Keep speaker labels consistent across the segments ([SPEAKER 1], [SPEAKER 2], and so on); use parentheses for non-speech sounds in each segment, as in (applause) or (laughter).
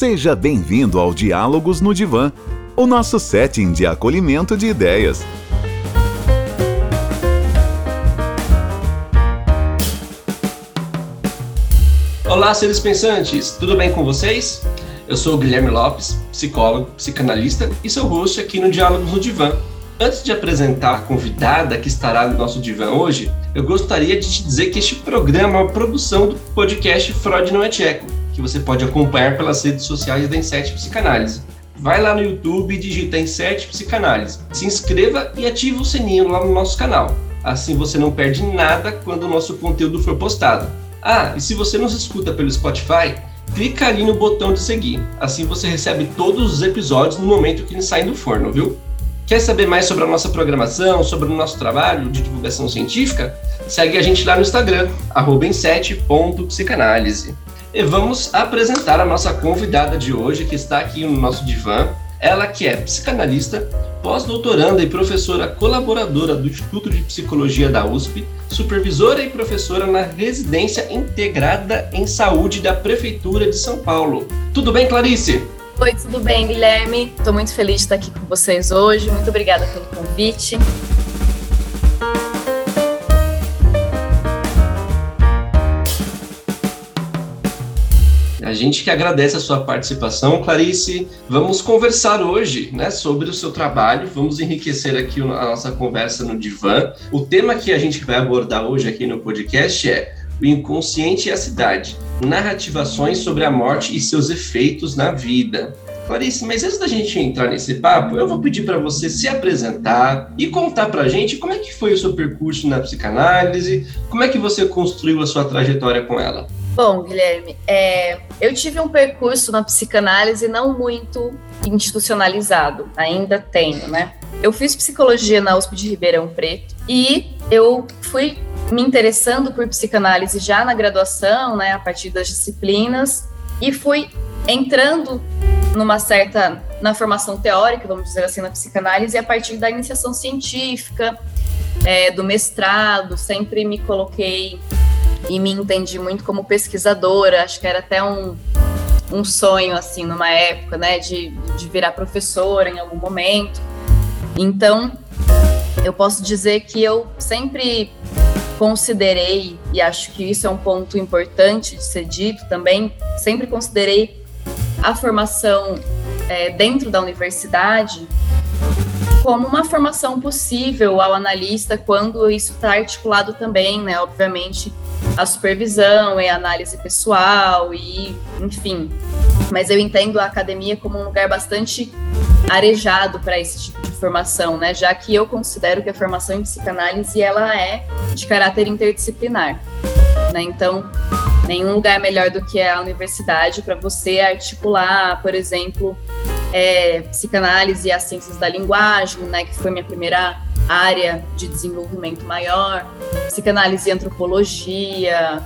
[SPEAKER 1] Seja bem-vindo ao Diálogos no Divã, o nosso setting de acolhimento de ideias.
[SPEAKER 2] Olá, seres pensantes, tudo bem com vocês? Eu sou o Guilherme Lopes, psicólogo, psicanalista e sou host aqui no Diálogos no Divã. Antes de apresentar a convidada que estará no nosso divã hoje, eu gostaria de te dizer que este programa é uma produção do podcast Freud Não é Tcheco, que você pode acompanhar pelas redes sociais da Inset Psicanálise. Vai lá no YouTube e digita Inset Psicanálise. Se inscreva e ative o sininho lá no nosso canal. Assim você não perde nada quando o nosso conteúdo for postado. Ah, e se você nos escuta pelo Spotify, clica ali no botão de seguir. Assim você recebe todos os episódios no momento que eles saem do forno, viu? Quer saber mais sobre a nossa programação, sobre o nosso trabalho de divulgação científica? Segue a gente lá no Instagram, em7.psicanálise. E vamos apresentar a nossa convidada de hoje, que está aqui no nosso divã. Ela que é psicanalista, pós-doutoranda e professora colaboradora do Instituto de Psicologia da USP, supervisora e professora na residência integrada em saúde da Prefeitura de São Paulo. Tudo bem, Clarice?
[SPEAKER 3] Oi, tudo bem, Guilherme? Estou muito feliz de estar aqui com vocês hoje. Muito obrigada pelo convite.
[SPEAKER 2] A gente que agradece a sua participação, Clarice. Vamos conversar hoje né, sobre o seu trabalho, vamos enriquecer aqui a nossa conversa no divã. O tema que a gente vai abordar hoje aqui no podcast é o inconsciente e a cidade, narrativações sobre a morte e seus efeitos na vida. Clarice, mas antes da gente entrar nesse papo, eu vou pedir para você se apresentar e contar para a gente como é que foi o seu percurso na psicanálise, como é que você construiu a sua trajetória com ela.
[SPEAKER 3] Bom, Guilherme, é, eu tive um percurso na psicanálise não muito institucionalizado, ainda tenho, né? Eu fiz psicologia na USP de Ribeirão Preto e eu fui me interessando por psicanálise já na graduação, né, a partir das disciplinas, e fui entrando numa certa na formação teórica, vamos dizer assim, na psicanálise, a partir da iniciação científica, é, do mestrado, sempre me coloquei e me entendi muito como pesquisadora, acho que era até um, um sonho, assim, numa época, né, de, de virar professora em algum momento. Então, eu posso dizer que eu sempre considerei, e acho que isso é um ponto importante de ser dito também, sempre considerei a formação é, dentro da universidade como uma formação possível ao analista quando isso está articulado também, né? Obviamente, a supervisão e análise pessoal e, enfim. Mas eu entendo a academia como um lugar bastante arejado para esse tipo de formação, né? Já que eu considero que a formação em psicanálise ela é de caráter interdisciplinar, né? Então, nenhum lugar melhor do que a universidade para você articular, por exemplo, é, psicanálise e as ciências da linguagem, né? Que foi minha primeira área de desenvolvimento maior, psicanálise e antropologia,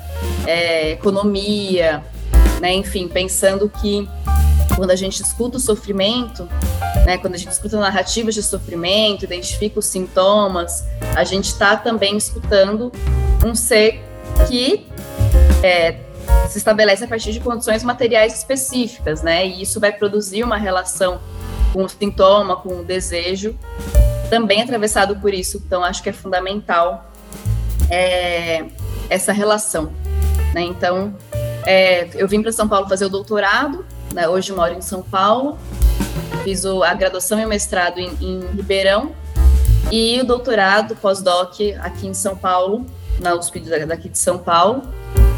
[SPEAKER 3] é, economia, né? Enfim, pensando que quando a gente escuta o sofrimento, né, quando a gente escuta narrativas de sofrimento, identifica os sintomas, a gente está também escutando um ser que é, se estabelece a partir de condições materiais específicas, né? E isso vai produzir uma relação com o sintoma, com o desejo, também atravessado por isso. Então, acho que é fundamental é, essa relação. Né? Então, é, eu vim para São Paulo fazer o doutorado, né? hoje moro em São Paulo, fiz o, a graduação e o mestrado em, em Ribeirão e o doutorado pós-doc aqui em São Paulo, na USP daqui de São Paulo,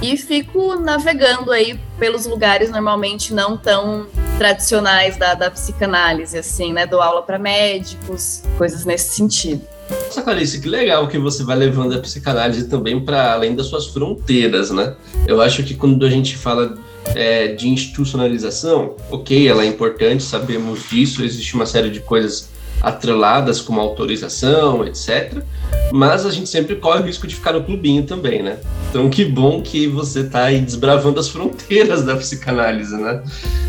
[SPEAKER 3] e fico navegando aí pelos lugares normalmente não tão tradicionais da, da psicanálise, assim, né? Dou aula para médicos, coisas nesse sentido.
[SPEAKER 2] Nossa, Clarice, que legal que você vai levando a psicanálise também para além das suas fronteiras, né? Eu acho que quando a gente fala é, de institucionalização, ok, ela é importante, sabemos disso, existe uma série de coisas atreladas como autorização, etc. Mas a gente sempre corre o risco de ficar no clubinho também, né? Então que bom que você está aí desbravando as fronteiras da psicanálise, né?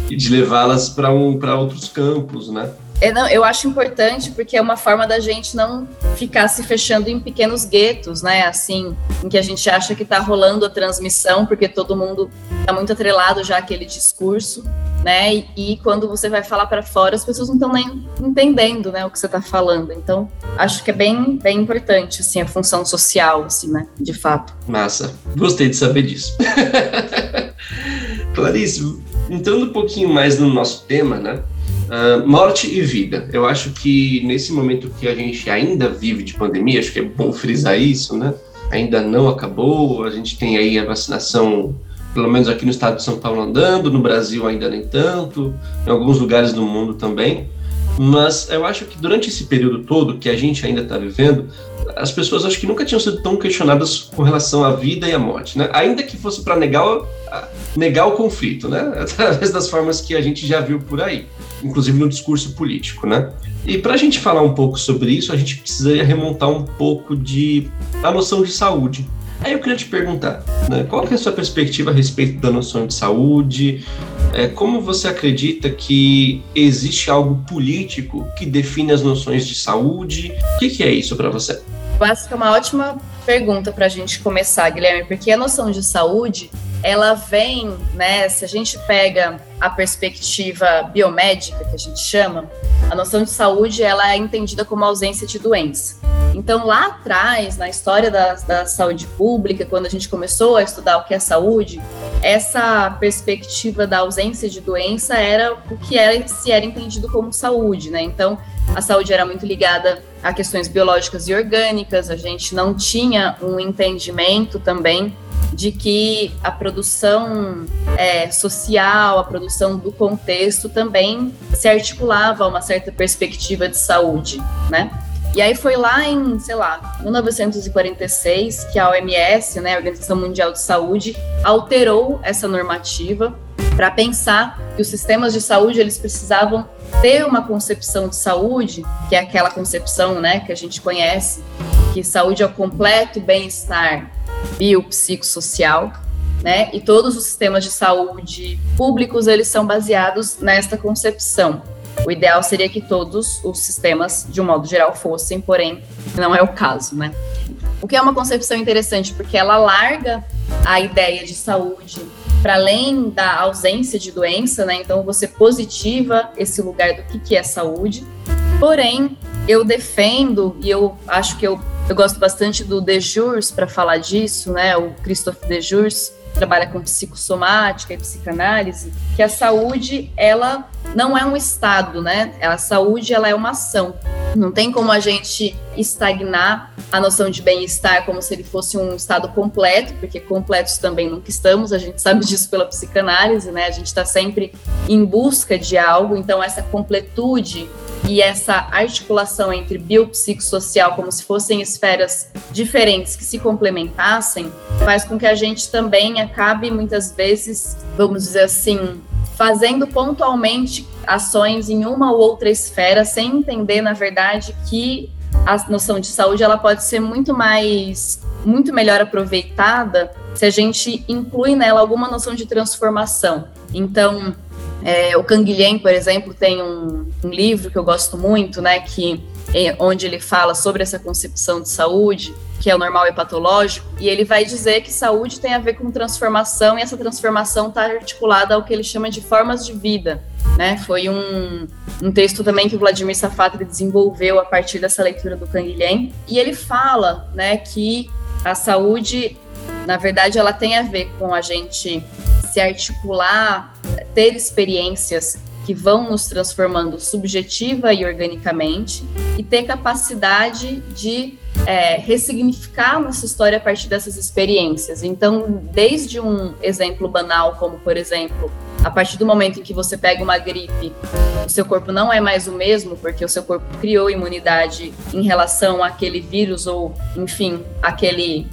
[SPEAKER 2] E de levá-las para um, outros campos, né?
[SPEAKER 3] É, não, eu acho importante porque é uma forma da gente não ficar se fechando em pequenos guetos, né? Assim, em que a gente acha que está rolando a transmissão, porque todo mundo está muito atrelado já àquele discurso. Né? E, e quando você vai falar para fora, as pessoas não estão nem entendendo, né, o que você está falando. Então, acho que é bem, bem importante, assim, a função social, assim, né, de fato.
[SPEAKER 2] Massa. Gostei de saber disso. (laughs) Clarice, entrando um pouquinho mais no nosso tema, né? Uh, morte e vida. Eu acho que nesse momento que a gente ainda vive de pandemia, acho que é bom frisar isso, né? Ainda não acabou, a gente tem aí a vacinação, pelo menos aqui no estado de São Paulo andando, no Brasil ainda nem tanto, em alguns lugares do mundo também. Mas eu acho que durante esse período todo que a gente ainda está vivendo, as pessoas acho que nunca tinham sido tão questionadas com relação à vida e à morte, né? Ainda que fosse para negar, negar o conflito, né? (laughs) Através das formas que a gente já viu por aí, inclusive no discurso político, né? E para a gente falar um pouco sobre isso, a gente precisaria remontar um pouco de a noção de saúde. Aí eu queria te perguntar, né, qual é a sua perspectiva a respeito da noção de saúde? É, como você acredita que existe algo político que define as noções de saúde? O que, que é isso para você?
[SPEAKER 3] Eu acho que é uma ótima pergunta para a gente começar, Guilherme, porque a noção de saúde ela vem, né? Se a gente pega a perspectiva biomédica que a gente chama, a noção de saúde ela é entendida como ausência de doença. Então, lá atrás, na história da, da saúde pública, quando a gente começou a estudar o que é saúde, essa perspectiva da ausência de doença era o que era, se era entendido como saúde, né? Então, a saúde era muito ligada a questões biológicas e orgânicas, a gente não tinha um entendimento também de que a produção é, social, a produção do contexto também se articulava a uma certa perspectiva de saúde, né? E aí foi lá em, sei lá, 1946 que a OMS, né, a Organização Mundial de Saúde, alterou essa normativa para pensar que os sistemas de saúde eles precisavam ter uma concepção de saúde, que é aquela concepção, né, que a gente conhece, que saúde é o completo bem-estar biopsicossocial, né? E todos os sistemas de saúde públicos eles são baseados nesta concepção. O ideal seria que todos os sistemas, de um modo geral, fossem, porém, não é o caso, né? O que é uma concepção interessante, porque ela larga a ideia de saúde para além da ausência de doença, né? Então, você positiva esse lugar do que, que é saúde. Porém, eu defendo, e eu acho que eu, eu gosto bastante do Dejurs para falar disso, né? O Christophe Dejurs, trabalha com psicossomática e psicanálise, que a saúde, ela não é um estado, né? A saúde, ela é uma ação. Não tem como a gente estagnar a noção de bem-estar como se ele fosse um estado completo, porque completos também nunca estamos, a gente sabe (laughs) disso pela psicanálise, né? A gente está sempre em busca de algo, então essa completude e essa articulação entre biopsicossocial, como se fossem esferas diferentes que se complementassem, faz com que a gente também acabe muitas vezes, vamos dizer assim, fazendo pontualmente ações em uma ou outra esfera, sem entender, na verdade, que a noção de saúde ela pode ser muito mais, muito melhor aproveitada se a gente inclui nela alguma noção de transformação. Então, é, o Canguilhem, por exemplo, tem um, um, livro que eu gosto muito, né, que é, onde ele fala sobre essa concepção de saúde, que é o normal e patológico, e ele vai dizer que saúde tem a ver com transformação e essa transformação está articulada ao que ele chama de formas de vida. Né? Foi um, um texto também que o Vladimir Safatri desenvolveu a partir dessa leitura do Canguilhem, e ele fala né, que a saúde, na verdade, ela tem a ver com a gente se articular, ter experiências que vão nos transformando subjetiva e organicamente e ter capacidade de é, ressignificar nossa história a partir dessas experiências. Então, desde um exemplo banal, como por exemplo, a partir do momento em que você pega uma gripe, o seu corpo não é mais o mesmo, porque o seu corpo criou imunidade em relação àquele vírus ou, enfim, aquele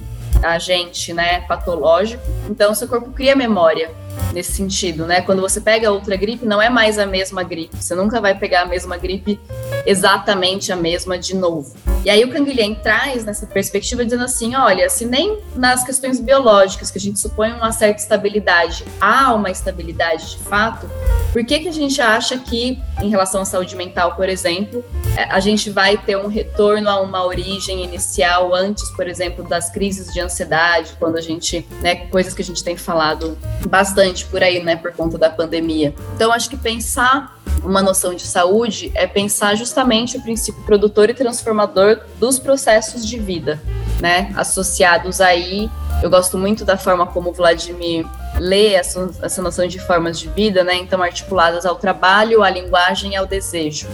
[SPEAKER 3] agente né, patológico. Então, seu corpo cria memória nesse sentido, né? Quando você pega outra gripe, não é mais a mesma gripe. Você nunca vai pegar a mesma gripe exatamente a mesma de novo. E aí o Canguilhem traz nessa perspectiva dizendo assim, olha, se nem nas questões biológicas que a gente supõe uma certa estabilidade, há uma estabilidade de fato, por que que a gente acha que em relação à saúde mental, por exemplo, é, a gente vai ter um retorno a uma origem inicial antes, por exemplo, das crises de ansiedade, quando a gente, né, coisas que a gente tem falado bastante por aí, né, por conta da pandemia. Então acho que pensar uma noção de saúde é pensar justamente o princípio produtor e transformador dos processos de vida, né? Associados aí, eu gosto muito da forma como o Vladimir lê essa, essa noção de formas de vida, né? Então, articuladas ao trabalho, à linguagem e ao desejo,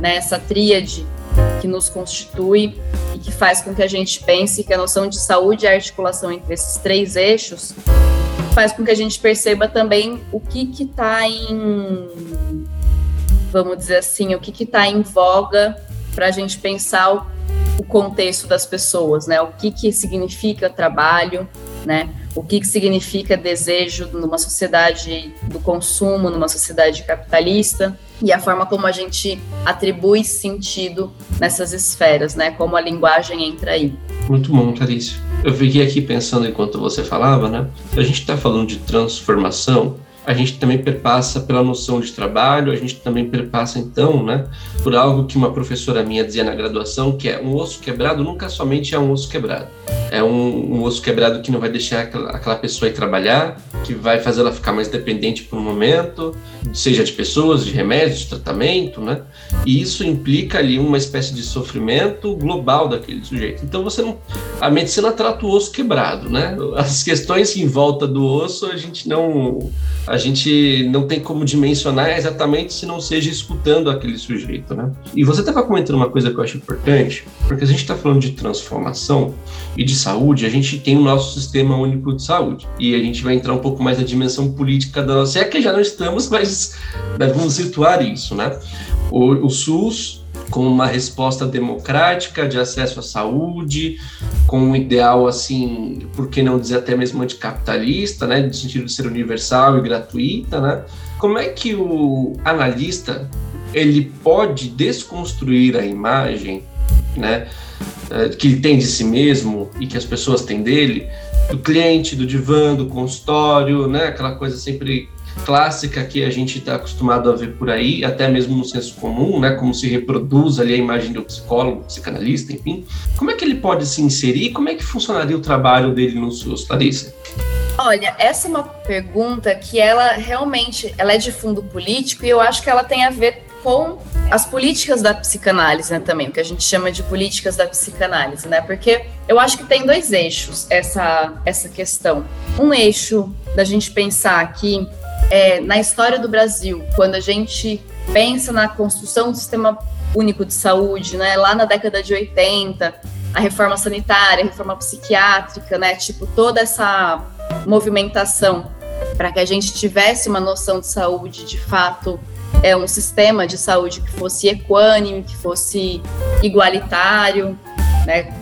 [SPEAKER 3] né? Essa tríade que nos constitui e que faz com que a gente pense que a noção de saúde a articulação entre esses três eixos faz com que a gente perceba também o que está em vamos dizer assim, o que está em voga para a gente pensar o, o, contexto das pessoas, né? O que, que significa trabalho, né? O que, que significa desejo numa sociedade do consumo, numa sociedade capitalista, e a forma como a gente atribui sentido nessas esferas, né? Como a linguagem entra aí.
[SPEAKER 2] Muito bom, Clarice. Eu fiquei aqui pensando enquanto você falava, né? A gente está falando de transformação, a gente também perpassa pela noção de trabalho, a gente também perpassa, então, né, por algo que uma professora minha dizia na graduação, que é um osso quebrado nunca somente é um osso quebrado. É um, um osso quebrado que não vai deixar aquela, aquela pessoa ir trabalhar, que vai fazer ela ficar mais dependente por um momento, seja de pessoas, de remédios, de tratamento, né? E isso implica ali uma espécie de sofrimento global daquele sujeito. Então você não, a medicina trata o osso quebrado, né? As questões em volta do osso a gente não a gente não tem como dimensionar exatamente se não seja escutando aquele sujeito, né? E você estava comentando uma coisa que eu acho importante, porque a gente está falando de transformação e de saúde, a gente tem o nosso sistema único de saúde e a gente vai entrar um pouco mais na dimensão política da nossa, é que já não estamos, mas vamos situar isso, né? o, o SUS com uma resposta democrática de acesso à saúde, com um ideal assim, por que não dizer até mesmo anticapitalista, né, no sentido de ser universal e gratuita, né? Como é que o analista ele pode desconstruir a imagem, né, eh, que ele tem de si mesmo e que as pessoas têm dele, do cliente, do divã, do consultório, né, aquela coisa sempre clássica que a gente está acostumado a ver por aí, até mesmo no senso comum, né, como se reproduz ali a imagem do psicólogo, psicanalista, enfim. Como é que ele pode se inserir? Como é que funcionaria o trabalho dele no SUS, Larissa?
[SPEAKER 3] Olha, essa é uma pergunta que ela realmente, ela é de fundo político e eu acho que ela tem a ver com as políticas da psicanálise né, também, o que a gente chama de políticas da psicanálise, né? Porque eu acho que tem dois eixos essa, essa questão. Um eixo da gente pensar que é, na história do Brasil, quando a gente pensa na construção do sistema único de saúde, né, lá na década de 80, a reforma sanitária, a reforma psiquiátrica, né, tipo toda essa movimentação para que a gente tivesse uma noção de saúde de fato é um sistema de saúde que fosse equânime, que fosse igualitário, né,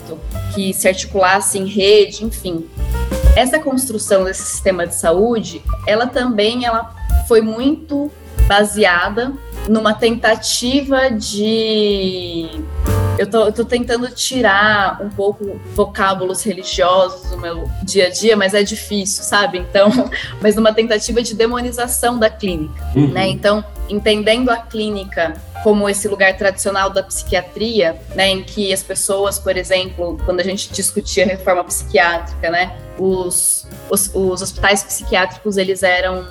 [SPEAKER 3] que se articulasse em rede, enfim essa construção desse sistema de saúde, ela também ela foi muito baseada numa tentativa de eu tô, eu tô, tentando tirar um pouco vocábulos religiosos do meu dia a dia, mas é difícil, sabe? Então, (laughs) mas numa tentativa de demonização da clínica, uhum. né? Então, entendendo a clínica como esse lugar tradicional da psiquiatria, né, em que as pessoas, por exemplo, quando a gente discutia reforma psiquiátrica, né, os, os, os, hospitais psiquiátricos eles eram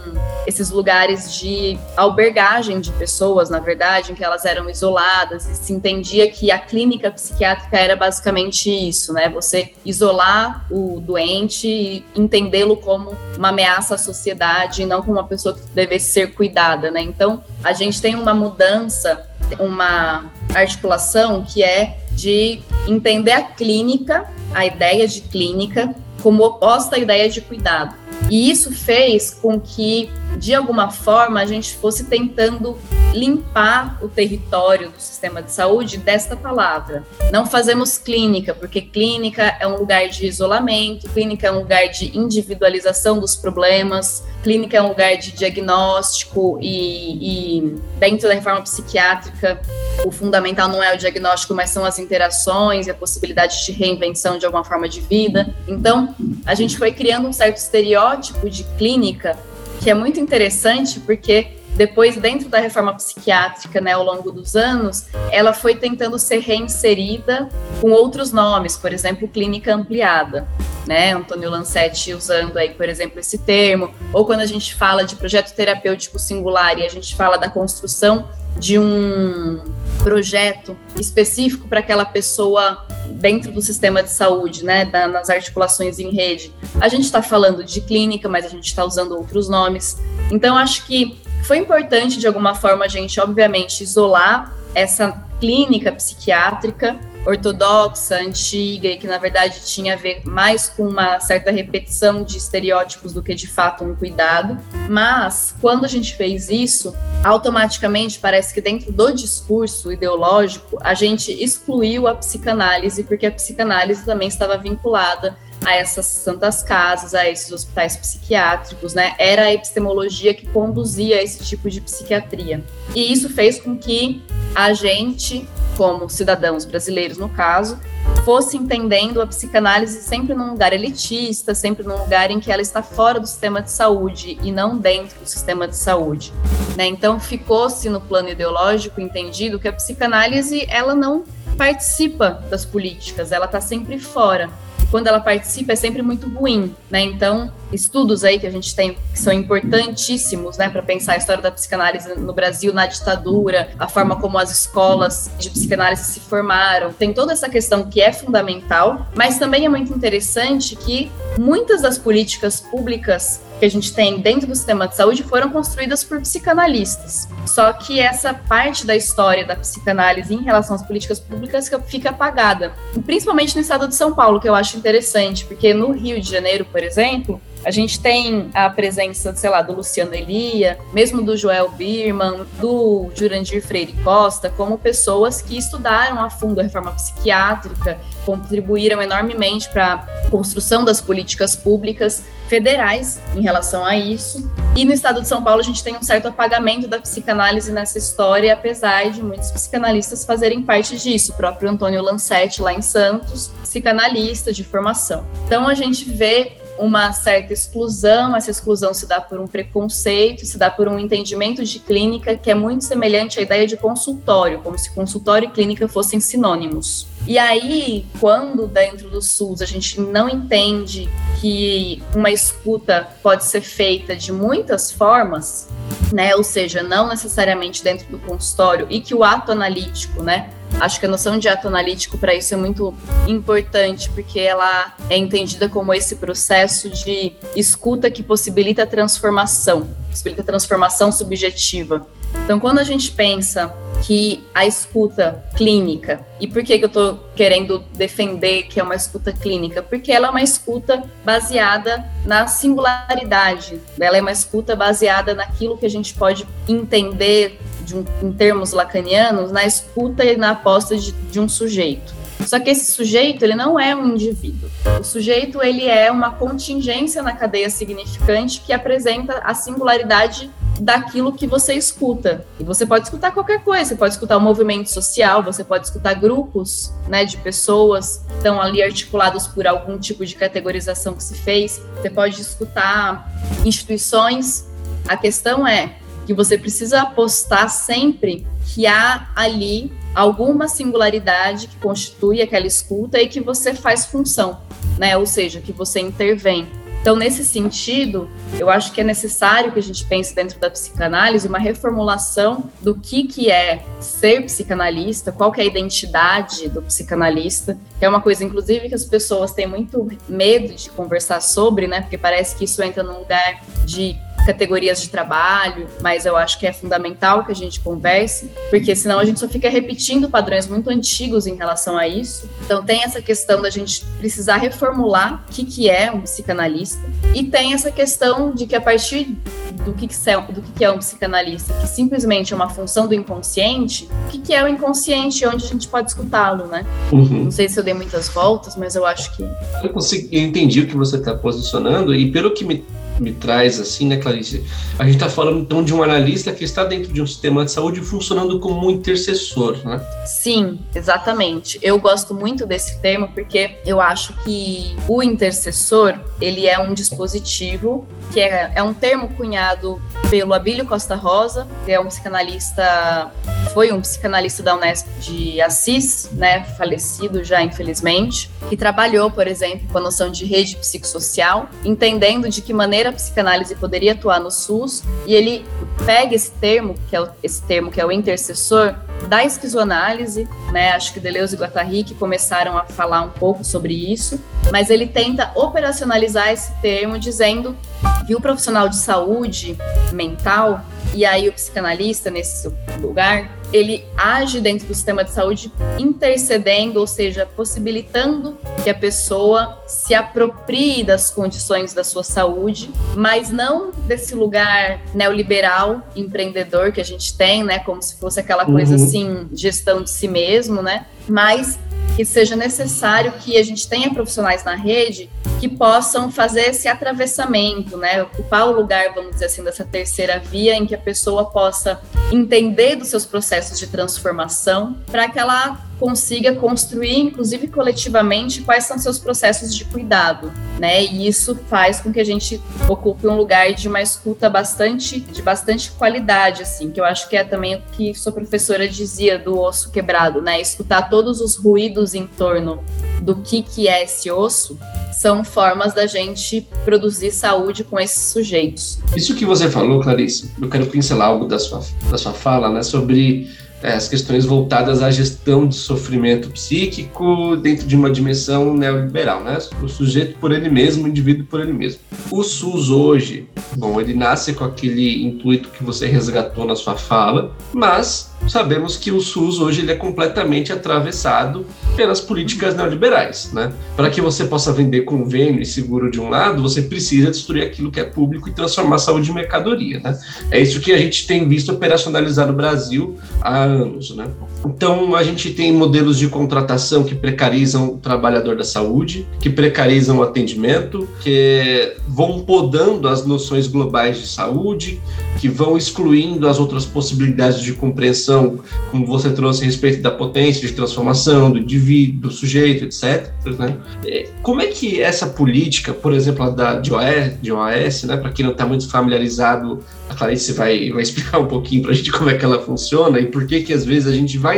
[SPEAKER 3] esses lugares de albergagem de pessoas, na verdade, em que elas eram isoladas e se entendia que a clínica psiquiátrica era basicamente isso, né? Você isolar o doente e entendê-lo como uma ameaça à sociedade e não como uma pessoa que devesse ser cuidada, né? Então, a gente tem uma mudança, uma articulação que é de entender a clínica, a ideia de clínica, como oposta à ideia de cuidado. E isso fez com que, de alguma forma, a gente fosse tentando limpar o território do sistema de saúde desta palavra. Não fazemos clínica, porque clínica é um lugar de isolamento, clínica é um lugar de individualização dos problemas, clínica é um lugar de diagnóstico e, e dentro da reforma psiquiátrica o fundamental não é o diagnóstico, mas são as interações e a possibilidade de reinvenção de alguma forma de vida. Então, a gente foi criando um certo estereótipo de clínica que é muito interessante porque depois, dentro da reforma psiquiátrica, né, ao longo dos anos, ela foi tentando ser reinserida com outros nomes, por exemplo, clínica ampliada, né, Antônio Lancetti usando aí, por exemplo, esse termo, ou quando a gente fala de projeto terapêutico singular e a gente fala da construção de um projeto específico para aquela pessoa dentro do sistema de saúde, né, nas articulações em rede. A gente está falando de clínica, mas a gente está usando outros nomes. Então, acho que foi importante, de alguma forma, a gente, obviamente, isolar essa clínica psiquiátrica ortodoxa, antiga e que na verdade tinha a ver mais com uma certa repetição de estereótipos do que de fato um cuidado. Mas quando a gente fez isso, automaticamente parece que dentro do discurso ideológico a gente excluiu a psicanálise porque a psicanálise também estava vinculada a essas santas casas, a esses hospitais psiquiátricos, né? Era a epistemologia que conduzia a esse tipo de psiquiatria. E isso fez com que a gente, como cidadãos brasileiros no caso, fosse entendendo a psicanálise sempre num lugar elitista, sempre num lugar em que ela está fora do sistema de saúde e não dentro do sistema de saúde. Né? Então ficou-se no plano ideológico entendido que a psicanálise ela não participa das políticas, ela está sempre fora quando ela participa é sempre muito ruim, né? Então, estudos aí que a gente tem que são importantíssimos, né, para pensar a história da psicanálise no Brasil na ditadura, a forma como as escolas de psicanálise se formaram. Tem toda essa questão que é fundamental, mas também é muito interessante que muitas das políticas públicas que a gente tem dentro do sistema de saúde foram construídas por psicanalistas. Só que essa parte da história da psicanálise em relação às políticas públicas fica apagada, principalmente no estado de São Paulo, que eu acho interessante, porque no Rio de Janeiro, por exemplo, a gente tem a presença, sei lá, do Luciano Elia, mesmo do Joel Birman, do Jurandir Freire Costa, como pessoas que estudaram a fundo a reforma psiquiátrica, contribuíram enormemente para a construção das políticas públicas federais em relação a isso. E no estado de São Paulo a gente tem um certo apagamento da psicanálise nessa história, apesar de muitos psicanalistas fazerem parte disso. O próprio Antônio Lancetti, lá em Santos, psicanalista de formação. Então a gente vê uma certa exclusão, essa exclusão se dá por um preconceito, se dá por um entendimento de clínica que é muito semelhante à ideia de consultório, como se consultório e clínica fossem sinônimos. E aí, quando dentro do SUS a gente não entende que uma escuta pode ser feita de muitas formas, né, ou seja, não necessariamente dentro do consultório, e que o ato analítico, né, Acho que a noção de ato analítico para isso é muito importante, porque ela é entendida como esse processo de escuta que possibilita a transformação, possibilita a transformação subjetiva. Então, quando a gente pensa que a escuta clínica, e por que, que eu estou querendo defender que é uma escuta clínica? Porque ela é uma escuta baseada na singularidade, ela é uma escuta baseada naquilo que a gente pode entender um, em termos lacanianos, na escuta e na aposta de, de um sujeito. Só que esse sujeito, ele não é um indivíduo. O sujeito, ele é uma contingência na cadeia significante que apresenta a singularidade daquilo que você escuta. E você pode escutar qualquer coisa, você pode escutar o um movimento social, você pode escutar grupos, né, de pessoas que estão ali articulados por algum tipo de categorização que se fez. Você pode escutar instituições. A questão é que você precisa apostar sempre que há ali alguma singularidade que constitui aquela escuta e que você faz função, né? Ou seja, que você intervém. Então, nesse sentido, eu acho que é necessário que a gente pense dentro da psicanálise uma reformulação do que, que é ser psicanalista, qual que é a identidade do psicanalista, que é uma coisa, inclusive, que as pessoas têm muito medo de conversar sobre, né? Porque parece que isso entra num lugar de categorias de trabalho, mas eu acho que é fundamental que a gente converse, porque senão a gente só fica repetindo padrões muito antigos em relação a isso. Então tem essa questão da gente precisar reformular o que, que é um psicanalista, e tem essa questão de que a partir do que, que, é, do que, que é um psicanalista, que simplesmente é uma função do inconsciente, o que, que é o inconsciente e onde a gente pode escutá-lo, né? Uhum. Não sei se eu dei muitas voltas, mas eu acho que.
[SPEAKER 2] Eu, consegui, eu entendi o que você está posicionando, e pelo que me me traz assim, né, Clarice? A gente está falando então de um analista que está dentro de um sistema de saúde funcionando como um intercessor, né?
[SPEAKER 3] Sim, exatamente. Eu gosto muito desse termo porque eu acho que o intercessor ele é um dispositivo que é, é um termo cunhado pelo Abílio Costa Rosa, que é um psicanalista, foi um psicanalista da Unesp de Assis, né, falecido já infelizmente, que trabalhou, por exemplo, com a noção de rede psicossocial, entendendo de que maneira a psicanálise poderia atuar no SUS, e ele pega esse termo, que é o, esse termo que é o intercessor, da esquizoanálise, né? Acho que Deleuze e Guattari que começaram a falar um pouco sobre isso, mas ele tenta operacionalizar esse termo dizendo que o profissional de saúde mental e aí o psicanalista nesse lugar, ele age dentro do sistema de saúde intercedendo, ou seja, possibilitando que a pessoa se aproprie das condições da sua saúde, mas não desse lugar neoliberal, empreendedor que a gente tem, né, como se fosse aquela coisa uhum. assim, gestão de si mesmo, né? Mas que seja necessário que a gente tenha profissionais na rede que possam fazer esse atravessamento, né? Ocupar o lugar, vamos dizer assim, dessa terceira via em que a pessoa possa entender dos seus processos de transformação para que ela consiga construir, inclusive coletivamente, quais são seus processos de cuidado, né? E isso faz com que a gente ocupe um lugar de uma escuta bastante, de bastante qualidade, assim, que eu acho que é também o que sua professora dizia do osso quebrado, né? Escutar todos os ruídos em torno do que que é esse osso são formas da gente produzir saúde com esses sujeitos.
[SPEAKER 2] Isso que você falou, Clarice, eu quero pincelar algo da sua, da sua fala, né, sobre é, as questões voltadas à gestão de sofrimento psíquico dentro de uma dimensão neoliberal, né? O sujeito por ele mesmo, o indivíduo por ele mesmo. O SUS hoje, bom, ele nasce com aquele intuito que você resgatou na sua fala, mas sabemos que o SUS hoje ele é completamente atravessado pelas políticas neoliberais, né? Para que você possa vender convênio e seguro de um lado, você precisa destruir aquilo que é público e transformar a saúde em mercadoria, né? É isso que a gente tem visto operacionalizar no Brasil há anos, né? Então, a gente tem modelos de contratação que precarizam o trabalhador da saúde, que precarizam o atendimento, que vão podando as noções globais de saúde, que vão excluindo as outras possibilidades de compreensão, como você trouxe a respeito da potência de transformação do indivíduo, do sujeito, etc. Né? É, como é que essa política, por exemplo, a da, OAS, OAS né, para quem não está muito familiarizado, a Clarice vai, vai explicar um pouquinho para a gente como é que ela funciona e por que que às vezes a gente vai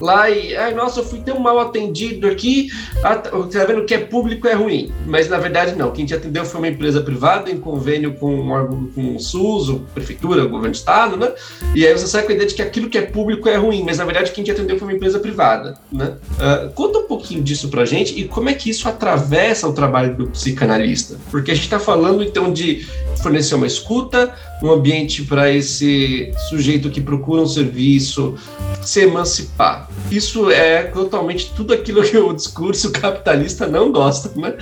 [SPEAKER 2] lá e, ai, nossa, eu fui tão mal atendido aqui, ah, tá, tá vendo que é público é ruim, mas na verdade não, quem te atendeu foi uma empresa privada em convênio com com o SUS, prefeitura, governo do estado, né? E aí você sai com a ideia de que aquilo que é público é ruim, mas na verdade quem te atendeu foi uma empresa privada, né? Uh, conta um pouquinho disso pra gente e como é que isso atravessa o trabalho do psicanalista, porque a gente está falando então de fornecer uma escuta, um ambiente para esse sujeito que procura um serviço se emancipar. Isso é totalmente tudo aquilo que o discurso capitalista não gosta, né?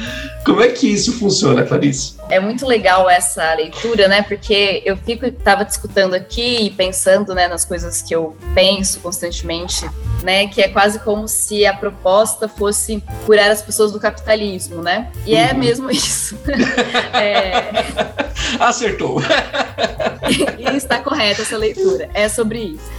[SPEAKER 2] Como é que isso funciona, Clarice?
[SPEAKER 3] É muito legal essa leitura, né? Porque eu fico, estava discutindo aqui e pensando, né, nas coisas que eu penso constantemente, né? Que é quase como se a proposta fosse curar as pessoas do capitalismo, né? E é uhum. é mesmo (laughs) isso. é...
[SPEAKER 2] Acertou.
[SPEAKER 3] e (laughs) está correta essa leitura. É sobre isso.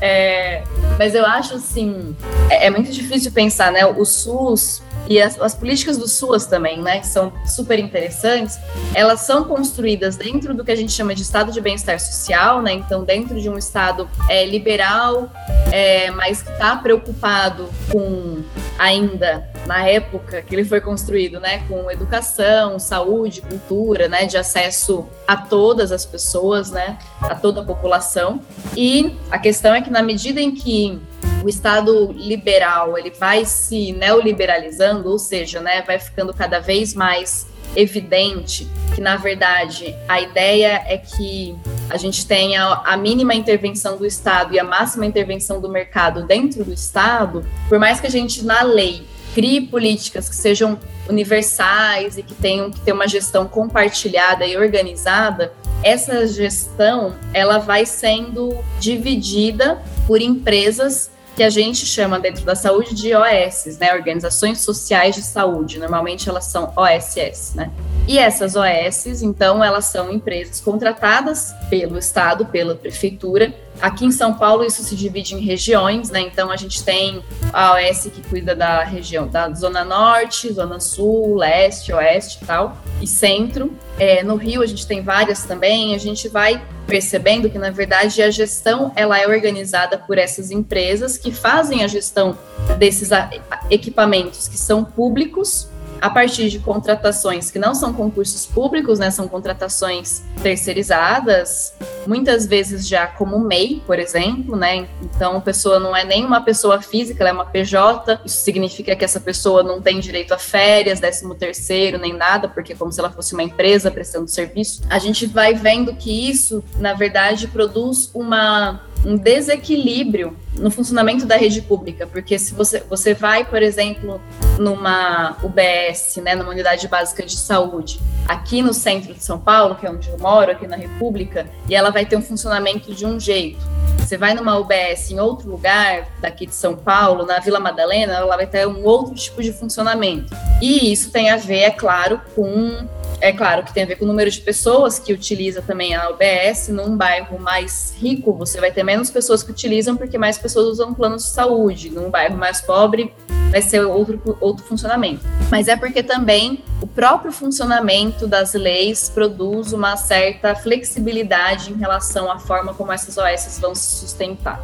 [SPEAKER 3] É, mas eu acho assim, é, é, muito difícil pensar, né? O SUS e as, as, políticas do SUAS também, né, que são super interessantes, elas são construídas dentro do que a gente chama de estado de bem-estar social, né, então dentro de um estado é, liberal, é, mas que está preocupado com ainda na época que ele foi construído, né, com educação, saúde, cultura, né, de acesso a todas as pessoas, né, a toda a população. E a questão é que na medida em que o Estado liberal ele vai se neoliberalizando, ou seja, né, vai ficando cada vez mais evidente que, na verdade, a ideia é que a gente tenha a mínima intervenção do Estado e a máxima intervenção do mercado dentro do Estado, por mais que a gente, na lei, crie políticas que sejam universais e que tenham que ter uma gestão compartilhada e organizada, essa gestão ela vai sendo dividida por empresas que a gente chama dentro da saúde de OS, né, Organizações Sociais de Saúde. Normalmente elas são OSS, né? E essas OS, então, elas são empresas contratadas pelo Estado, pela prefeitura. Aqui em São Paulo isso se divide em regiões, né? Então a gente tem a OS que cuida da região da Zona Norte, Zona Sul, Leste, Oeste e tal, e Centro. É, no Rio a gente tem várias também. A gente vai percebendo que na verdade a gestão ela é organizada por essas empresas que fazem a gestão desses equipamentos que são públicos a partir de contratações que não são concursos públicos, né, são contratações terceirizadas, muitas vezes já como MEI, por exemplo, né? Então a pessoa não é nem uma pessoa física, ela é uma PJ. Isso significa que essa pessoa não tem direito a férias, décimo terceiro, nem nada, porque é como se ela fosse uma empresa prestando serviço. A gente vai vendo que isso, na verdade, produz uma um desequilíbrio no funcionamento da rede pública, porque se você, você vai, por exemplo, numa UBS, né, numa unidade básica de saúde, aqui no centro de São Paulo, que é onde eu moro, aqui na República, e ela vai ter um funcionamento de um jeito. Você vai numa UBS em outro lugar, daqui de São Paulo, na Vila Madalena, ela vai ter um outro tipo de funcionamento. E isso tem a ver, é claro, com é claro que tem a ver com o número de pessoas que utiliza também a UBS. Num bairro mais rico, você vai ter menos pessoas que utilizam, porque mais pessoas usam planos de saúde. Num bairro mais pobre, vai ser outro, outro funcionamento. Mas é porque também o próprio funcionamento das leis produz uma certa flexibilidade em relação à forma como essas OS vão se sustentar.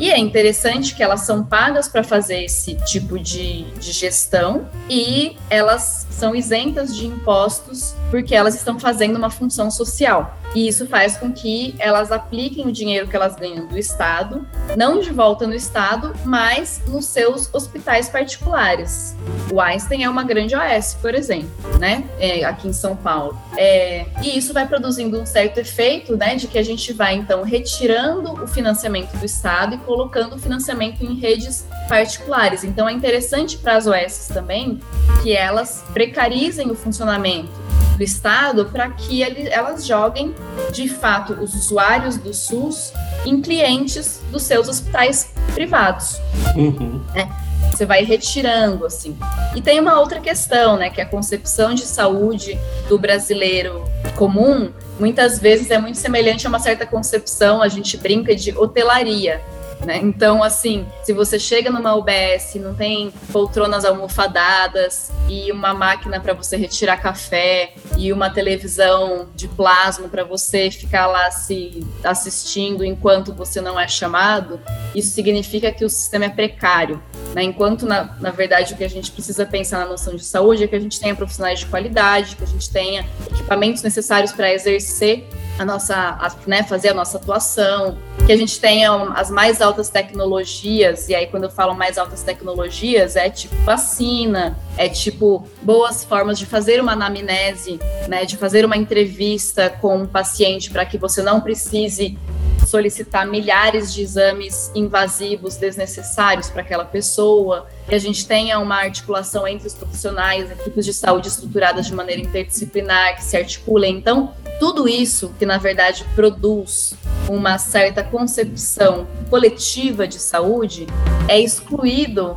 [SPEAKER 3] E é interessante que elas são pagas para fazer esse tipo de, de gestão e elas são isentas de impostos porque elas estão fazendo uma função social. E isso faz com que elas apliquem o dinheiro que elas ganham do Estado, não de volta no Estado, mas nos seus hospitais particulares. O Einstein é uma grande OS, por exemplo, né? É, aqui em São Paulo. É, e isso vai produzindo um certo efeito, né? De que a gente vai, então, retirando o financiamento do Estado e colocando o financiamento em redes particulares. Então, é interessante para as OS também que elas precarizem o funcionamento do Estado para que ele, elas joguem, de fato, os usuários do SUS em clientes dos seus hospitais privados. Uhum. Né? Você vai retirando, assim. E tem uma outra questão, né? Que a concepção de saúde do brasileiro comum muitas vezes é muito semelhante a uma certa concepção, a gente brinca de hotelaria. Né? Então, assim, se você chega numa UBS, não tem poltronas almofadadas e uma máquina para você retirar café e uma televisão de plasma para você ficar lá se assistindo enquanto você não é chamado, isso significa que o sistema é precário. Né? Enquanto, na, na verdade, o que a gente precisa pensar na noção de saúde é que a gente tenha profissionais de qualidade, que a gente tenha equipamentos necessários para exercer a nossa, a, né, fazer a nossa atuação, que a gente tenha as mais altas tecnologias, e aí quando eu falo mais altas tecnologias, é tipo vacina, é tipo boas formas de fazer uma anamnese, né, de fazer uma entrevista com um paciente para que você não precise solicitar milhares de exames invasivos desnecessários para aquela pessoa, que a gente tenha uma articulação entre os profissionais, equipes de saúde estruturadas de maneira interdisciplinar, que se articulem. Então, tudo isso que na verdade produz uma certa concepção coletiva de saúde é excluído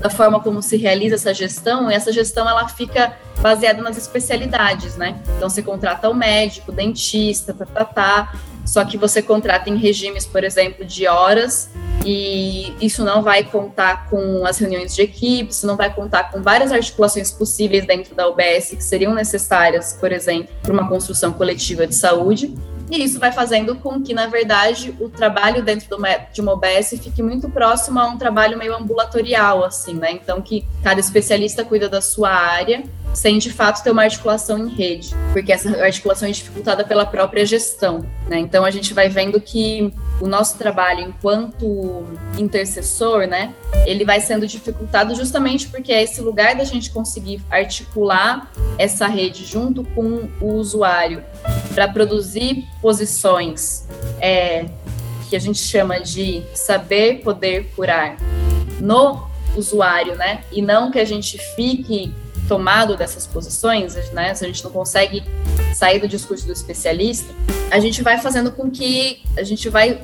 [SPEAKER 3] da forma como se realiza essa gestão, e essa gestão ela fica baseada nas especialidades, né? Então você contrata o médico, o dentista, tá, tá, tá, só que você contrata em regimes, por exemplo, de horas, e isso não vai contar com as reuniões de equipe, isso não vai contar com várias articulações possíveis dentro da UBS que seriam necessárias, por exemplo, para uma construção coletiva de saúde. E isso vai fazendo com que, na verdade, o trabalho dentro de uma OBS fique muito próximo a um trabalho meio ambulatorial, assim, né? Então, que cada especialista cuida da sua área sem de fato ter uma articulação em rede, porque essa articulação é dificultada pela própria gestão. Né? Então a gente vai vendo que o nosso trabalho enquanto intercessor, né, ele vai sendo dificultado justamente porque é esse lugar da gente conseguir articular essa rede junto com o usuário para produzir posições é, que a gente chama de saber poder curar no usuário, né, e não que a gente fique tomado dessas posições, né? Se a gente não consegue sair do discurso do especialista, a gente vai fazendo com que a gente vai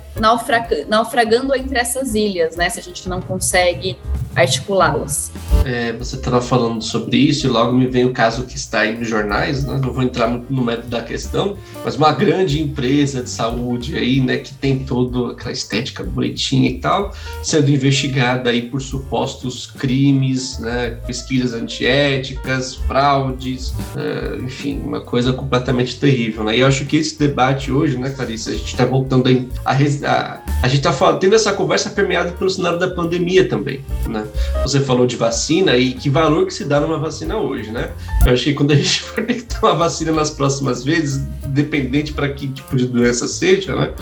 [SPEAKER 3] naufragando entre essas ilhas, né? Se a gente não consegue articulá-las.
[SPEAKER 2] É, você estava falando sobre isso e logo me vem o caso que está aí nos jornais, né? não vou entrar muito no método da questão, mas uma grande empresa de saúde aí, né, que tem toda aquela estética bonitinha e tal, sendo investigada aí por supostos crimes, né, pesquisas antiéticas, fraudes, é, enfim, uma coisa completamente terrível, né? E eu acho que esse debate hoje, né, Clarice, a gente está voltando a, a, a, a gente está tendo essa conversa permeada pelo cenário da pandemia também, né? Você falou de vacina e que valor que se dá numa vacina hoje, né? Eu acho que quando a gente (laughs) for ter que vacina nas próximas vezes, dependente para que tipo de doença seja, né?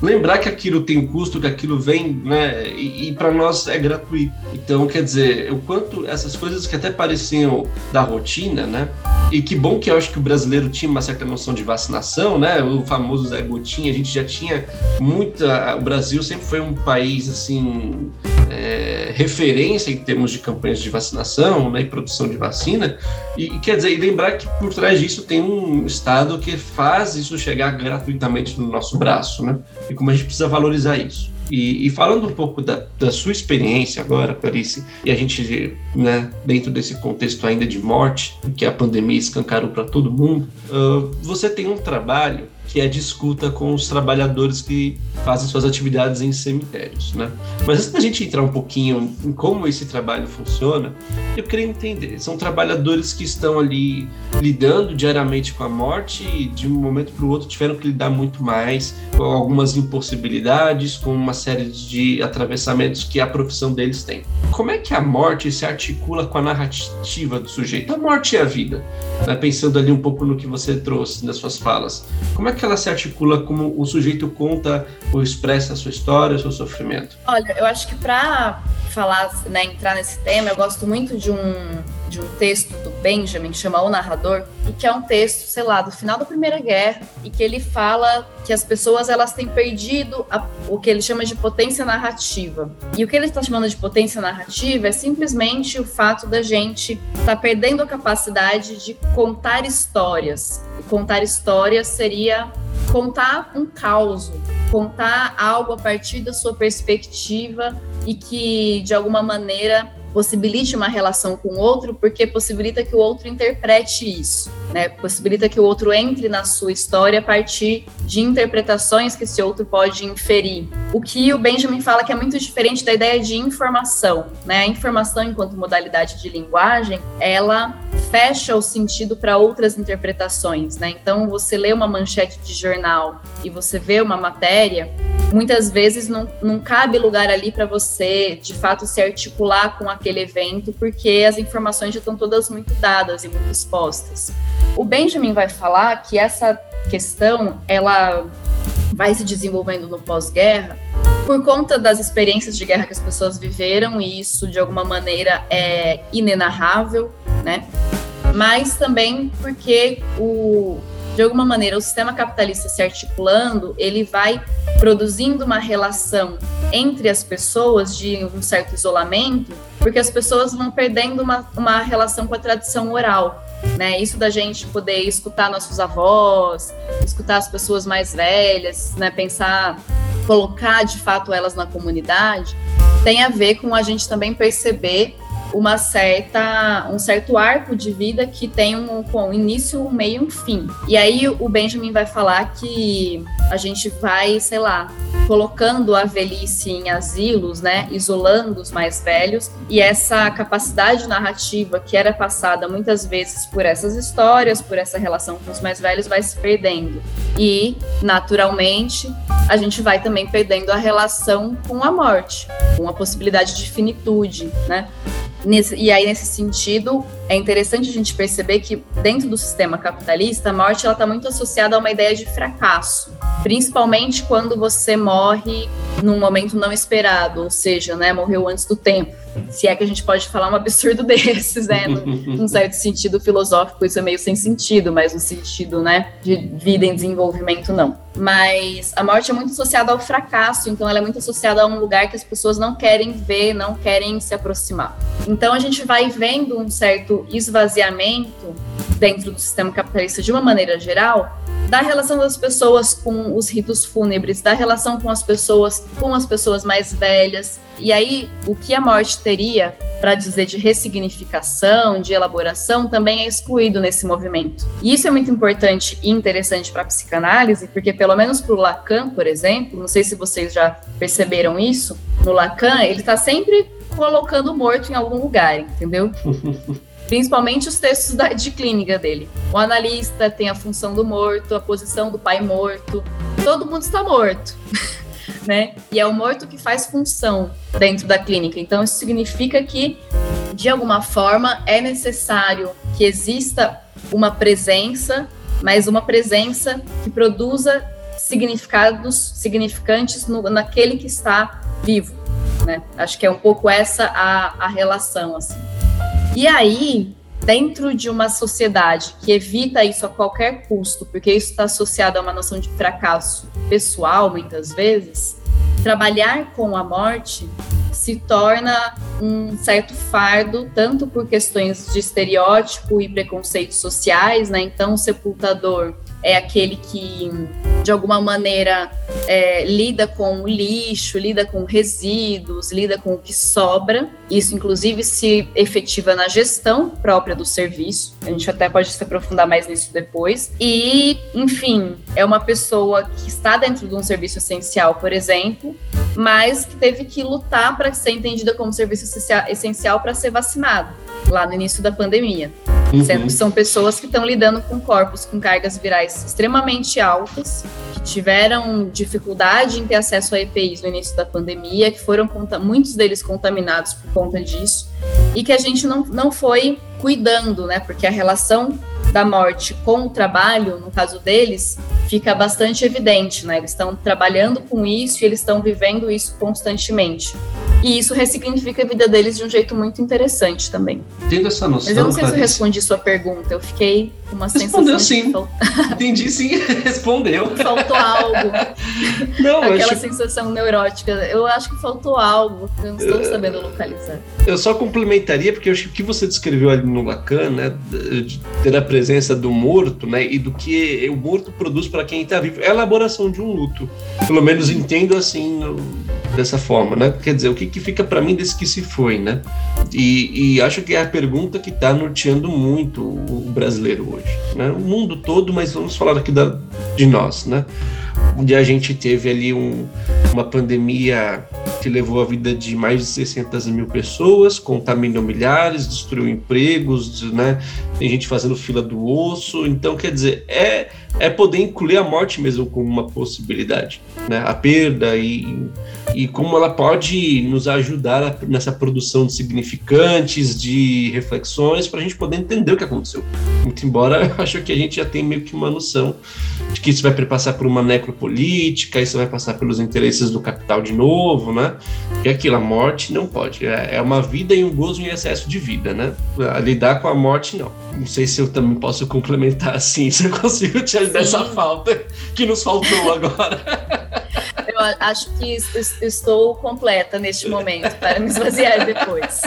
[SPEAKER 2] Lembrar que aquilo tem um custo, que aquilo vem, né? E, e para nós é gratuito. Então, quer dizer, o quanto essas coisas que até pareciam da rotina, né? E que bom que eu acho que o brasileiro tinha uma certa noção de vacinação, né? O famoso Zé Gotinha, a gente já tinha muita. O Brasil sempre foi um país assim é, referência em termos de campanhas de vacinação né, e produção de vacina. E, quer dizer, e lembrar que por trás disso tem um Estado que faz isso chegar gratuitamente no nosso braço, né? E como a gente precisa valorizar isso. E, e, falando um pouco da, da, sua experiência agora, Clarice, e a gente, né, dentro desse contexto ainda de morte, que a pandemia escancarou para todo mundo, uh, você tem um trabalho que é de escuta com os trabalhadores que fazem suas atividades em cemitérios, né? Mas antes da gente entrar um pouquinho em como esse trabalho funciona, eu queria entender. São trabalhadores que estão ali lidando diariamente com a morte e de um momento para o outro tiveram que lidar muito mais com algumas impossibilidades, com uma série de atravessamentos que a profissão deles tem. Como é que a morte se articula com a narrativa do sujeito? A morte e a vida. Né? Pensando ali um pouco no que você trouxe nas suas falas. Como é que ela se articula como o sujeito conta ou expressa a sua história, o seu sofrimento?
[SPEAKER 3] Olha, eu acho que para falar, né, entrar nesse tema, eu gosto muito de um de um texto do Benjamin que chama O Narrador, e que é um texto, sei lá, do final da Primeira Guerra, e que ele fala que as pessoas elas têm perdido a, o que ele chama de potência narrativa. E o que ele está chamando de potência narrativa é simplesmente o fato da gente estar tá perdendo a capacidade de contar histórias. E contar histórias seria contar um caos, contar algo a partir da sua perspectiva e que de alguma maneira possibilite uma relação com o outro, porque possibilita que o outro interprete isso, né? Possibilita que o outro entre na sua história a partir de interpretações que esse outro pode inferir. O que o Benjamin fala que é muito diferente da ideia de informação, né? A informação enquanto modalidade de linguagem, ela fecha o sentido para outras interpretações, né? Então, você lê uma manchete de jornal e você vê uma matéria, muitas vezes não, não cabe lugar ali para você, de fato, se articular com aquele evento, porque as informações já estão todas muito dadas e muito expostas. O Benjamin vai falar que essa questão, ela vai se desenvolvendo no pós-guerra por conta das experiências de guerra que as pessoas viveram, e isso, de alguma maneira, é inenarrável, né? mas também porque o de alguma maneira o sistema capitalista se articulando, ele vai produzindo uma relação entre as pessoas de um certo isolamento, porque as pessoas vão perdendo uma, uma relação com a tradição oral. Né? Isso da gente poder escutar nossos avós, escutar as pessoas mais velhas, né? pensar, colocar de fato elas na comunidade, tem a ver com a gente também perceber uma certa, um certo arco de vida que tem um, um início, um meio e um fim. E aí o Benjamin vai falar que a gente vai, sei lá, colocando a velhice em asilos, né, isolando os mais velhos, e essa capacidade narrativa que era passada muitas vezes por essas histórias, por essa relação com os mais velhos, vai se perdendo. E, naturalmente, a gente vai também perdendo a relação com a morte, com a possibilidade de finitude, né? E aí, nesse sentido, é interessante a gente perceber que, dentro do sistema capitalista, a morte está muito associada a uma ideia de fracasso, principalmente quando você morre num momento não esperado, ou seja, né, morreu antes do tempo. Se é que a gente pode falar um absurdo (laughs) desses, né? Num certo sentido filosófico, isso é meio sem sentido, mas no sentido, né, de vida em desenvolvimento, não. Mas a morte é muito associada ao fracasso, então ela é muito associada a um lugar que as pessoas não querem ver, não querem se aproximar. Então a gente vai vendo um certo esvaziamento dentro do sistema capitalista de uma maneira geral, da relação das pessoas com os ritos fúnebres, da relação com as pessoas, com as pessoas mais velhas. E aí, o que a morte teria para dizer de ressignificação, de elaboração, também é excluído nesse movimento. E isso é muito importante e interessante para a psicanálise, porque pelo menos para o Lacan, por exemplo, não sei se vocês já perceberam isso, no Lacan, ele está sempre colocando o morto em algum lugar, entendeu? (laughs) principalmente os textos da, de clínica dele. O analista tem a função do morto, a posição do pai morto, todo mundo está morto. (laughs) né? E é o morto que faz função dentro da clínica. Então, isso significa que, de alguma forma, é necessário que exista uma presença, mas uma presença que produza significados significantes no, naquele que está vivo. Né? Acho que é um pouco essa a, a relação. Assim. E aí, dentro de uma sociedade que evita isso a qualquer custo, porque isso está associado a uma noção de fracasso pessoal, muitas vezes, trabalhar com a morte se torna um certo fardo, tanto por questões de estereótipo e preconceitos sociais, né? Então, o sepultador é aquele que, de alguma maneira, é, lida com o lixo, lida com resíduos, lida com o que sobra. Isso, inclusive, se efetiva na gestão própria do serviço. A gente até pode se aprofundar mais nisso depois. E, enfim, é uma pessoa que está dentro de um serviço essencial, por exemplo, mas que teve que lutar para ser entendida como serviço essencial para ser vacinado lá no início da pandemia. Uhum. Sendo que são pessoas que estão lidando com corpos com cargas virais extremamente altas, que tiveram dificuldade em ter acesso a EPIs no início da pandemia, que foram muitos deles contaminados por conta disso, e que a gente não, não foi cuidando, né? Porque a relação da morte com o trabalho, no caso deles, fica bastante evidente, né? Eles estão trabalhando com isso e eles estão vivendo isso constantemente. E isso ressignifica a vida deles de um jeito muito interessante também.
[SPEAKER 2] Tendo essa noção.
[SPEAKER 3] Mas eu não sei Clarice. se eu respondi sua pergunta, eu fiquei com uma
[SPEAKER 2] Respondeu
[SPEAKER 3] sensação.
[SPEAKER 2] Respondeu sim. (laughs) Entendi sim, (laughs) respondeu.
[SPEAKER 3] Faltou algo. (laughs) Não, Aquela acho... sensação neurótica. Eu acho que faltou algo, eu não estou sabendo localizar.
[SPEAKER 2] Eu só complementaria, porque eu acho que o que você descreveu ali no Lacan, né, ter presença do morto, né, e do que o morto produz para quem está vivo, é a elaboração de um luto. Pelo menos entendo assim, dessa forma, né? Quer dizer, o que, que fica para mim desse que se foi, né? E, e, acho que é a pergunta que está norteando muito o brasileiro hoje, né? O mundo todo, mas vamos falar aqui da, de nós, né? Onde a gente teve ali um, uma pandemia que levou a vida de mais de 600 mil pessoas, contaminou milhares, destruiu empregos, né? Tem gente fazendo fila do osso. Então, quer dizer, é, é poder incluir a morte mesmo como uma possibilidade, né? A perda e, e como ela pode nos ajudar nessa produção de significantes, de reflexões, para a gente poder entender o que aconteceu. Muito embora (laughs) eu acho que a gente já tem meio que uma noção de que isso vai passar por uma necropolítica, isso vai passar pelos interesses do capital de novo, né? E aquilo, a morte não pode. É, é uma vida e um gozo em excesso de vida, né? Lidar com a morte, não. Não sei se eu também posso complementar assim, (laughs) se eu consigo te ajudar essa falta que nos faltou agora.
[SPEAKER 3] Eu acho que estou completa neste momento para me esvaziar depois.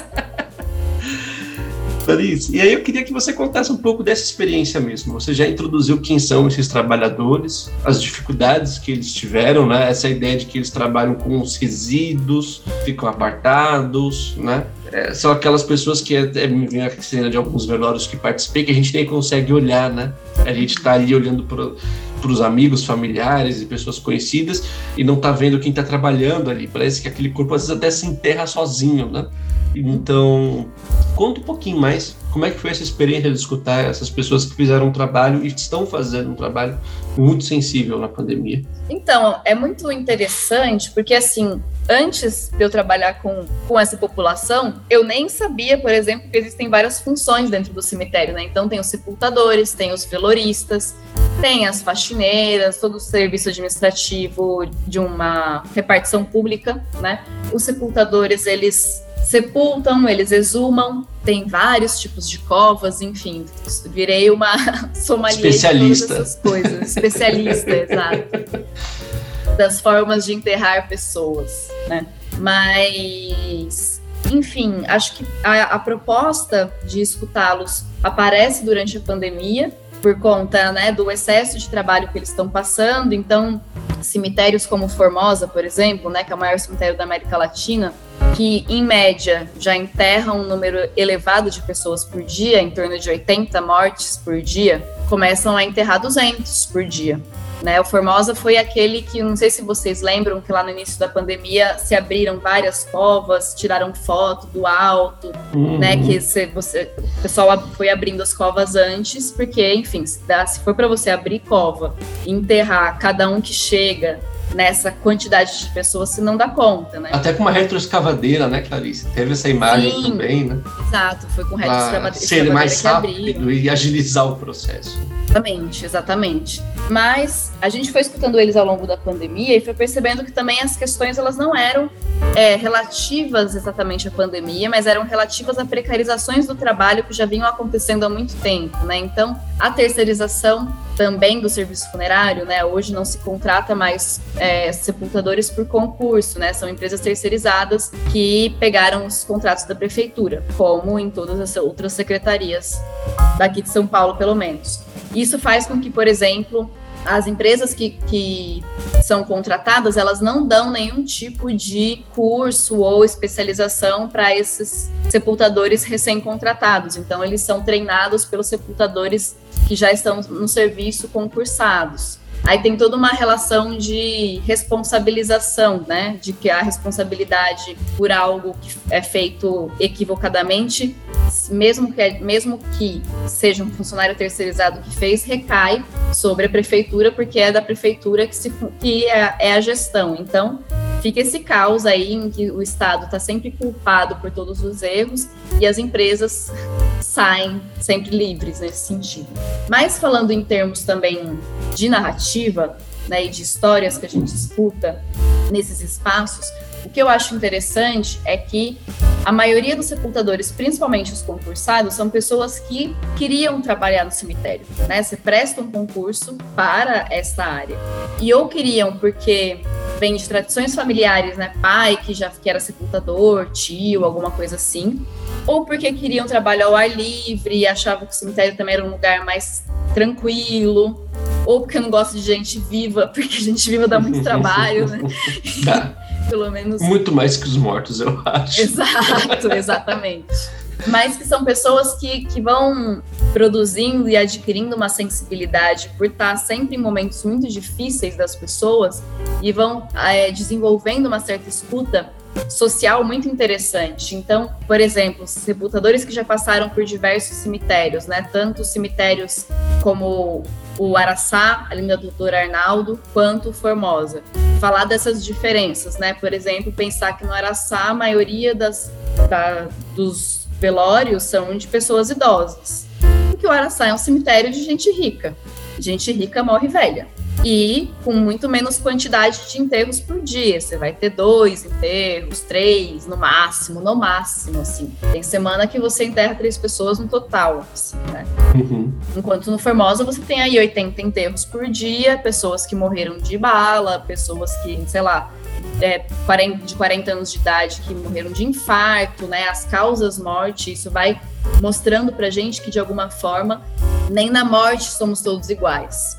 [SPEAKER 2] Clarice, e aí eu queria que você contasse um pouco dessa experiência mesmo. Você já introduziu quem são esses trabalhadores, as dificuldades que eles tiveram, né? Essa ideia de que eles trabalham com os resíduos, ficam apartados, né? É, são aquelas pessoas que é, é, me vem a cena de alguns velórios que participei que a gente nem consegue olhar, né? A gente está ali olhando para os amigos, familiares e pessoas conhecidas e não está vendo quem está trabalhando ali. Parece que aquele corpo às vezes até se enterra sozinho, né? Então, conta um pouquinho mais como é que foi essa experiência de escutar essas pessoas que fizeram um trabalho e estão fazendo um trabalho muito sensível na pandemia.
[SPEAKER 3] Então, é muito interessante porque assim, antes de eu trabalhar com, com essa população, eu nem sabia, por exemplo, que existem várias funções dentro do cemitério, né? Então tem os sepultadores, tem os veloristas, tem as faxineiras, todo o serviço administrativo de uma repartição pública, né? Os sepultadores, eles sepultam, eles exumam, tem vários tipos de covas, enfim, virei uma (laughs) sommelier
[SPEAKER 2] especialista. de
[SPEAKER 3] todas essas coisas, especialista, (laughs) exato, das formas de enterrar pessoas, né? Mas enfim, acho que a, a proposta de escutá-los aparece durante a pandemia, por conta né, do excesso de trabalho que eles estão passando. Então, cemitérios como Formosa, por exemplo, né, que é o maior cemitério da América Latina, que em média já enterra um número elevado de pessoas por dia, em torno de 80 mortes por dia, começam a enterrar 200 por dia. Né? O Formosa foi aquele que, não sei se vocês lembram, que lá no início da pandemia se abriram várias covas, tiraram foto do alto, uhum. né? Que se, você, o pessoal foi abrindo as covas antes, porque, enfim, se, dá, se for para você abrir cova enterrar cada um que chega nessa quantidade de pessoas, se não dá conta, né?
[SPEAKER 2] Até com uma retroescavadeira, né, Clarice? Teve essa imagem Sim, também, né?
[SPEAKER 3] Exato, foi com retroescavadeira.
[SPEAKER 2] Ser mais rápido e agilizar o processo.
[SPEAKER 3] Exatamente, exatamente. Mas a gente foi escutando eles ao longo da pandemia e foi percebendo que também as questões elas não eram é, relativas exatamente à pandemia, mas eram relativas a precarizações do trabalho que já vinham acontecendo há muito tempo, né? Então, a terceirização também do serviço funerário, né? Hoje não se contrata mais é, sepultadores por concurso, né? São empresas terceirizadas que pegaram os contratos da prefeitura, como em todas as outras secretarias daqui de São Paulo, pelo menos. Isso faz com que, por exemplo, as empresas que, que são contratadas, elas não dão nenhum tipo de curso ou especialização para esses sepultadores recém-contratados. Então, eles são treinados pelos sepultadores que já estão no serviço concursados. Aí tem toda uma relação de responsabilização, né? De que a responsabilidade por algo que é feito equivocadamente, mesmo que, mesmo que seja um funcionário terceirizado que fez, recai sobre a prefeitura, porque é da prefeitura que, se, que é, é a gestão. Então, fica esse caos aí em que o Estado está sempre culpado por todos os erros e as empresas saem sempre livres nesse sentido. Mas falando em termos também de narrativa né, e de histórias que a gente escuta nesses espaços, o que eu acho interessante é que a maioria dos sepultadores, principalmente os concursados, são pessoas que queriam trabalhar no cemitério, né? Você presta um concurso para essa área. E ou queriam porque vem de tradições familiares, né? Pai que já que era sepultador, tio, alguma coisa assim. Ou porque queriam trabalhar ao ar livre e achavam que o cemitério também era um lugar mais tranquilo, ou porque eu não gosto de gente viva, porque gente viva dá muito trabalho, né? (laughs)
[SPEAKER 2] Pelo menos. Muito mais que os mortos, eu acho.
[SPEAKER 3] Exato, exatamente. Mas que são pessoas que, que vão produzindo e adquirindo uma sensibilidade por estar sempre em momentos muito difíceis das pessoas e vão é, desenvolvendo uma certa escuta social muito interessante. Então, por exemplo, sepultadores que já passaram por diversos cemitérios, né? Tanto cemitérios como o Araçá, ali da doutora Arnaldo, quanto Formosa. Falar dessas diferenças, né? Por exemplo, pensar que no Araçá a maioria das, da, dos velórios são de pessoas idosas. Porque o Araçá é um cemitério de gente rica. Gente rica morre velha e com muito menos quantidade de enterros por dia. Você vai ter dois enterros, três, no máximo, no máximo, assim. Tem semana que você enterra três pessoas no total, assim, né? Uhum. Enquanto no Formosa você tem aí 80 enterros por dia, pessoas que morreram de bala, pessoas que, sei lá, é, 40, de 40 anos de idade que morreram de infarto, né? As causas morte, isso vai mostrando pra gente que de alguma forma nem na morte somos todos iguais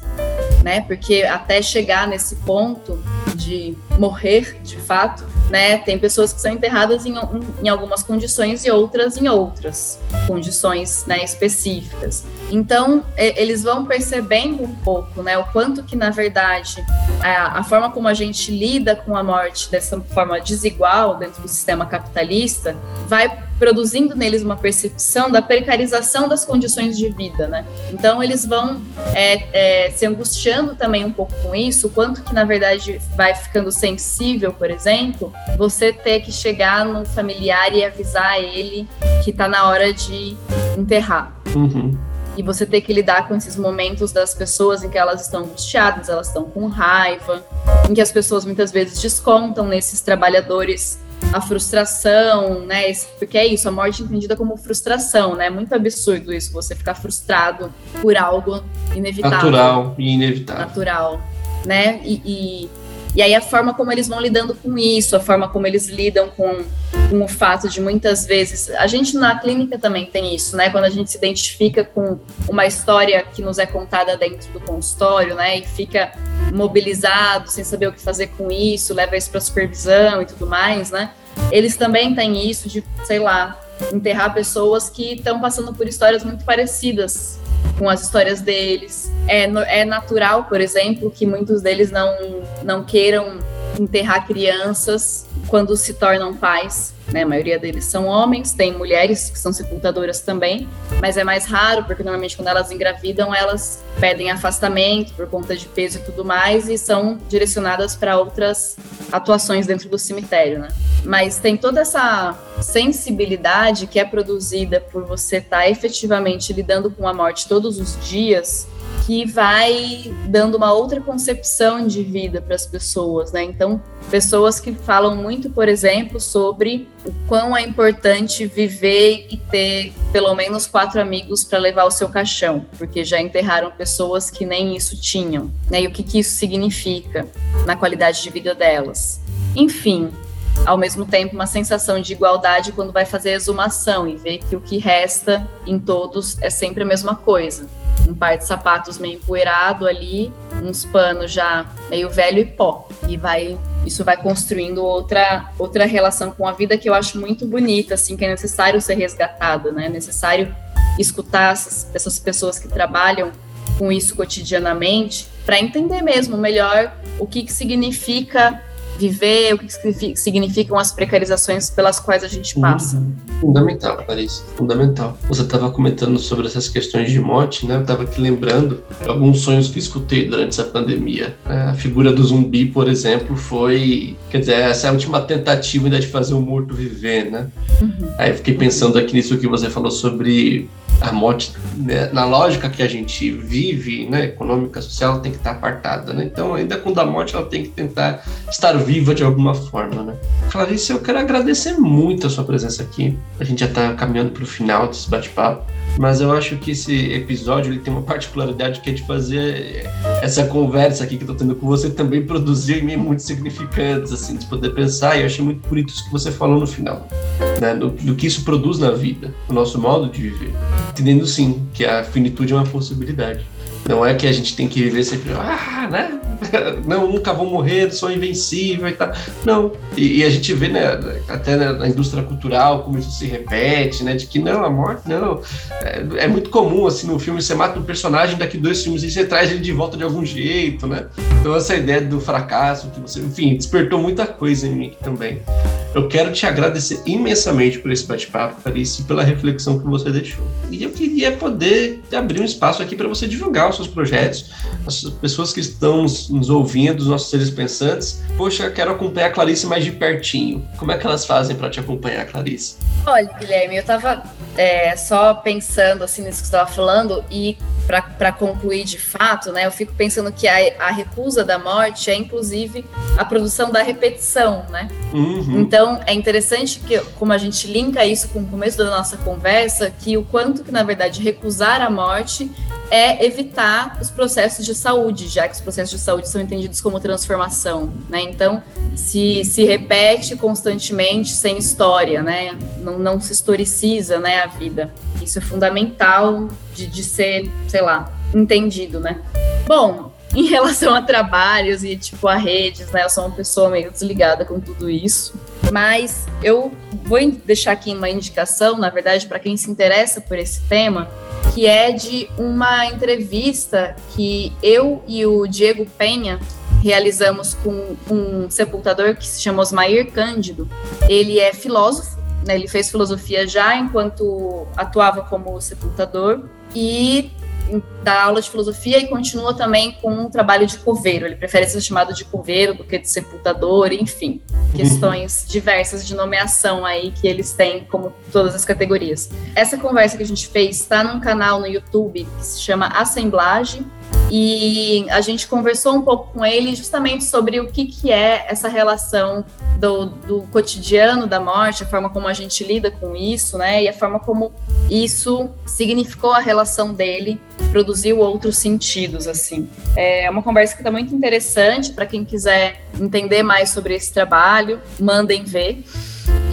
[SPEAKER 3] né? Porque até chegar nesse ponto de morrer de fato, né? Tem pessoas que são enterradas em, em algumas condições e outras em outras condições, né? Específicas. Então eles vão percebendo um pouco, né? O quanto que na verdade a, a forma como a gente lida com a morte dessa forma desigual dentro do sistema capitalista vai produzindo neles uma percepção da precarização das condições de vida, né? Então eles vão é, é, se angustiando também um pouco com isso, quanto que na verdade vai ficando sensível, por exemplo, você ter que chegar no familiar e avisar ele que está na hora de enterrar. Uhum. E você ter que lidar com esses momentos das pessoas em que elas estão angustiadas, elas estão com raiva, em que as pessoas muitas vezes descontam nesses trabalhadores a frustração, né? Porque é isso, a morte entendida como frustração, né? Muito absurdo isso, você ficar frustrado por algo inevitável.
[SPEAKER 2] Natural e inevitável.
[SPEAKER 3] Natural, né? E, e, E aí a forma como eles vão lidando com isso, a forma como eles lidam com, com o fato de muitas vezes. A gente na clínica também tem isso, né? Quando a gente se identifica com uma história que nos é contada dentro do consultório, né? E fica mobilizado, sem saber o que fazer com isso, leva isso para supervisão e tudo mais, né? Eles também têm isso de, sei lá, enterrar pessoas que estão passando por histórias muito parecidas com as histórias deles. É, é natural, por exemplo, que muitos deles não, não queiram enterrar crianças quando se tornam pais. Né? A maioria deles são homens, tem mulheres que são sepultadoras também, mas é mais raro, porque normalmente quando elas engravidam, elas pedem afastamento por conta de peso e tudo mais, e são direcionadas para outras atuações dentro do cemitério. Né? Mas tem toda essa sensibilidade que é produzida por você estar tá efetivamente lidando com a morte todos os dias que vai dando uma outra concepção de vida para as pessoas, né? Então, pessoas que falam muito, por exemplo, sobre o quão é importante viver e ter pelo menos quatro amigos para levar o seu caixão, porque já enterraram pessoas que nem isso tinham, né? E o que, que isso significa na qualidade de vida delas. Enfim, ao mesmo tempo uma sensação de igualdade quando vai fazer a exumação e ver que o que resta em todos é sempre a mesma coisa um par de sapatos meio empoeirado ali, uns panos já meio velho e pó. E vai isso vai construindo outra outra relação com a vida que eu acho muito bonita, assim, que é necessário ser resgatada, né? É necessário escutar essas, essas pessoas que trabalham com isso cotidianamente para entender mesmo melhor o que, que significa viver, o que significam as precarizações pelas quais a gente passa.
[SPEAKER 2] Fundamental, Clarice, fundamental. Você estava comentando sobre essas questões de morte, né? Eu estava aqui lembrando alguns sonhos que escutei durante essa pandemia. É, a figura do zumbi, por exemplo, foi, quer dizer, essa é a última tentativa ainda de fazer o morto viver, né? Uhum. Aí eu fiquei pensando aqui nisso que você falou sobre a morte, né, na lógica que a gente vive, né, econômica, social, tem que estar apartada, né? Então, ainda quando a morte, ela tem que tentar estar viva de alguma forma, né? Clarice, eu quero agradecer muito a sua presença aqui. A gente já está caminhando para o final desse bate-papo mas eu acho que esse episódio ele tem uma particularidade que é de fazer essa conversa aqui que eu tô tendo com você também produzir em mim muitos significantes, assim, de poder pensar, e eu achei muito bonito isso que você falou no final, né, do, do que isso produz na vida, o nosso modo de viver, entendendo sim que a finitude é uma possibilidade. Não é que a gente tem que viver sempre, ah, né? (laughs) Não, nunca vou morrer, sou invencível e tal. Não. E, e a gente vê, né, até na indústria cultural, como isso se repete, né? De que não, a morte, não. É, é muito comum, assim, no filme, você mata um personagem, daqui dois filmes e você traz ele de volta de algum jeito, né? Então, essa ideia do fracasso, que você, enfim, despertou muita coisa em mim também. Eu quero te agradecer imensamente por esse bate-papo, Clarice, e pela reflexão que você deixou. E eu queria poder abrir um espaço aqui para você divulgar os seus projetos, as pessoas que estão nos ouvindo, os nossos seres pensantes. Poxa, quero acompanhar a Clarice mais de pertinho. Como é que elas fazem para te acompanhar, Clarice?
[SPEAKER 3] Olha, Guilherme, eu estava é, só pensando assim nisso que você estava falando e para concluir de fato, né, eu fico pensando que a, a, recusa da morte é inclusive a produção da repetição, né? Uhum. Então é interessante que como a gente linka isso com o começo da nossa conversa, que o quanto que na verdade recusar a morte é evitar os processos de saúde, já que os processos de saúde são entendidos como transformação, né? Então se se repete constantemente sem história, né? Não, não se historiciza, né, a vida. Isso é fundamental de, de ser, sei lá, entendido, né? Bom, em (laughs) relação a trabalhos e tipo a redes, né? Eu sou uma pessoa meio desligada com tudo isso, mas eu vou deixar aqui uma indicação, na verdade, para quem se interessa por esse tema, que é de uma entrevista que eu e o Diego Penha realizamos com um sepultador que se chama Osmair Cândido. Ele é filósofo né, ele fez filosofia já enquanto atuava como sepultador e dá aula de filosofia e continua também com um trabalho de coveiro. Ele prefere ser chamado de coveiro do que de sepultador, enfim, questões diversas de nomeação aí que eles têm, como todas as categorias. Essa conversa que a gente fez está num canal no YouTube que se chama Assemblage e a gente conversou um pouco com ele justamente sobre o que, que é essa relação do, do cotidiano da morte, a forma como a gente lida com isso, né? E a forma como isso significou a relação dele produziu outros sentidos, assim. É uma conversa que está muito interessante para quem quiser entender mais sobre esse trabalho, mandem ver.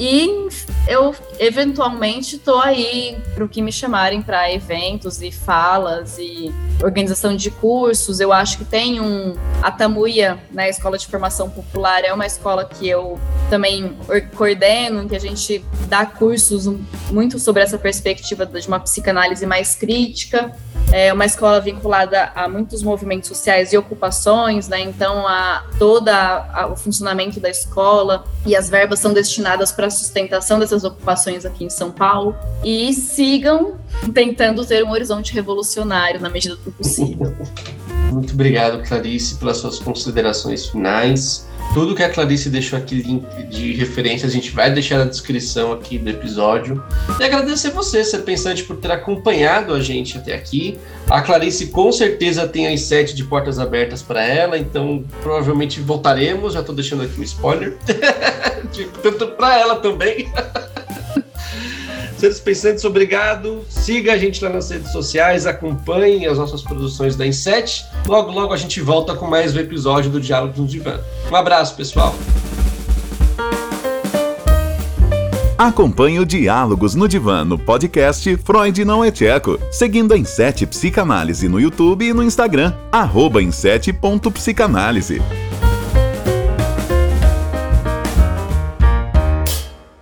[SPEAKER 3] E eu eventualmente estou aí para o que me chamarem para eventos e falas e organização de cursos. Eu acho que tem um a Tamuia, né, Escola de Formação Popular, é uma escola que eu também coordeno, em que a gente dá cursos muito sobre essa perspectiva de uma psicanálise mais crítica. É uma escola vinculada a muitos movimentos sociais e ocupações, né? Então, a, toda a, o funcionamento da escola e as verbas são destinadas para a sustentação dessas ocupações aqui em São Paulo. E sigam (laughs) tentando ter um horizonte revolucionário na medida do possível.
[SPEAKER 2] Muito obrigado, Clarice, pelas suas considerações finais. Tudo que a Clarice deixou aqui de referência, a gente vai deixar na descrição aqui do episódio. E agradecer você, ser pensante, por ter acompanhado a gente até aqui. A Clarice com certeza tem as sete de portas abertas para ela, então provavelmente voltaremos. Já estou deixando aqui um spoiler. (laughs) Tanto para ela também. Seres Pensantes, obrigado. Siga a gente lá nas redes sociais, acompanhe as nossas produções da Inset. Logo, logo a gente volta com mais um episódio do Diálogo no Divã. Um abraço, pessoal.
[SPEAKER 1] Acompanhe o Diálogos no Divã no podcast Freud Não é Tcheco, seguindo a Inset Psicanálise no YouTube e no Instagram, arroba inset.psicanálise.